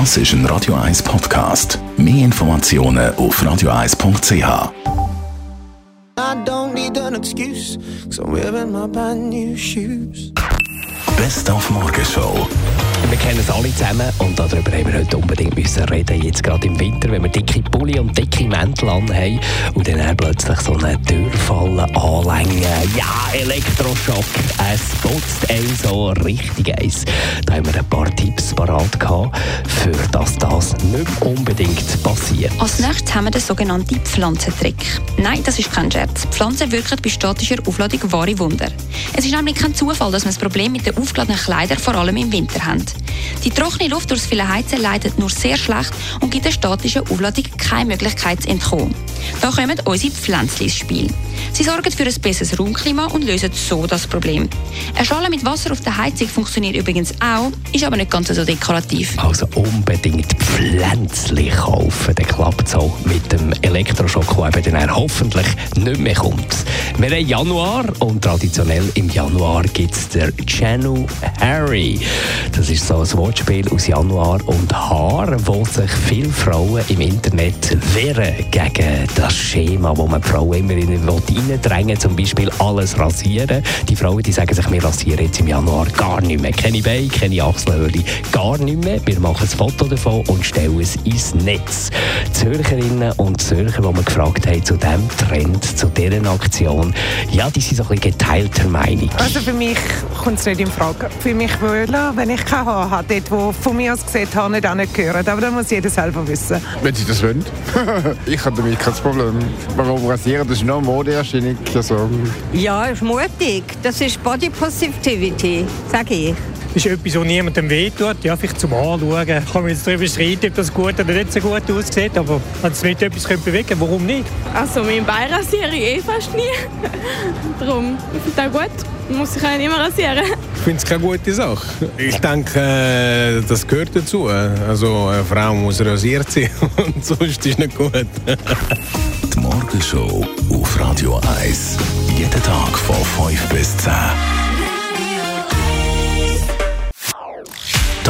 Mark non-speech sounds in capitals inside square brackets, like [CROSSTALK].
Das ist ein Radio 1 Podcast. Mehr Informationen auf radio1.ch. I don't need an excuse, cause I'm wearing my brand new shoes. Best auf Morgenshow. Wir kennen es alle zusammen und darüber haben wir heute unbedingt müssen reden. Jetzt gerade im Winter, wenn wir dicke Pulli und dicke Mäntel anhaben und dann plötzlich so eine Türfalle anlängen. Ja, Elektroschock. Es putzt ein so richtig eins. Da haben wir parat gehabt, für dass das nicht unbedingt passiert. Als nächstes haben wir den sogenannten Pflanzentrick. Nein, das ist kein Scherz. Pflanzen wirken bei statischer Aufladung wahre Wunder. Es ist nämlich kein Zufall, dass wir das Problem mit den aufgeladenen Kleidern vor allem im Winter haben. Die trockene Luft durchs viele Heizen leitet nur sehr schlecht und gibt der statischen Aufladung keine Möglichkeit zu entkommen. Da kommen unsere Pflänzchen ins Spiel. Sie sorgen für ein besseres Raumklima und lösen so das Problem. Eine Schale mit Wasser auf der Heizung funktioniert übrigens auch, ist aber nicht ganz so dekorativ. Also unbedingt Pflänzchen kaufen, dann klappt es auch mit dem Elektroschock, der dann hoffentlich nicht mehr kommt. Wir haben Januar und traditionell im Januar gibt es der Janu Harry. Das ist so ein Wortspiel aus Januar und Haar, wo sich viele Frauen im Internet wehren gegen das Schema, wo man die Frauen immer in reindrängen zum Beispiel alles rasieren. Die Frauen die sagen sich, wir rasieren jetzt im Januar gar nicht mehr. Keine Beine, keine Achselhöhle, gar nicht mehr. Wir machen ein Foto davon und stellen es ins Netz. Zürcherinnen und Zürcher, die wir gefragt haben zu diesem Trend, zu dieser Aktion, ja, die sind so ein bisschen geteilter Meinung. Also für mich kommt es nicht in Frage. Für mich wohler, wenn ich kein Haar habe, dort wo von mir aus gesehen Haar nicht gehören. Aber das muss jeder selber wissen. Wenn sie das wollen. [LAUGHS] ich habe damit kein Problem. Warum rasieren? Das ist nur Modeerscheinung. Also. Ja, ist mutig. Das ist Body Positivity, sage ich. Das ist etwas, was niemandem wehtut. Ja, vielleicht zum Anschauen. Ich kann mir jetzt darüber streiten, ob das gut oder nicht so gut aussieht. Aber wenn es mit etwas bewegen könnte, warum nicht? Also, mein Bein rasiere ich eh fast nie. [LAUGHS] Darum, ich finde das gut. Man muss sich auch nicht mehr rasieren. Ich finde es keine gute Sache. Ich denke, äh, das gehört dazu. Also, eine Frau muss rasiert sein [LAUGHS] und sonst ist es nicht gut. [LAUGHS] Die Morgenshow auf Radio 1. Jeden Tag von 5 bis 10.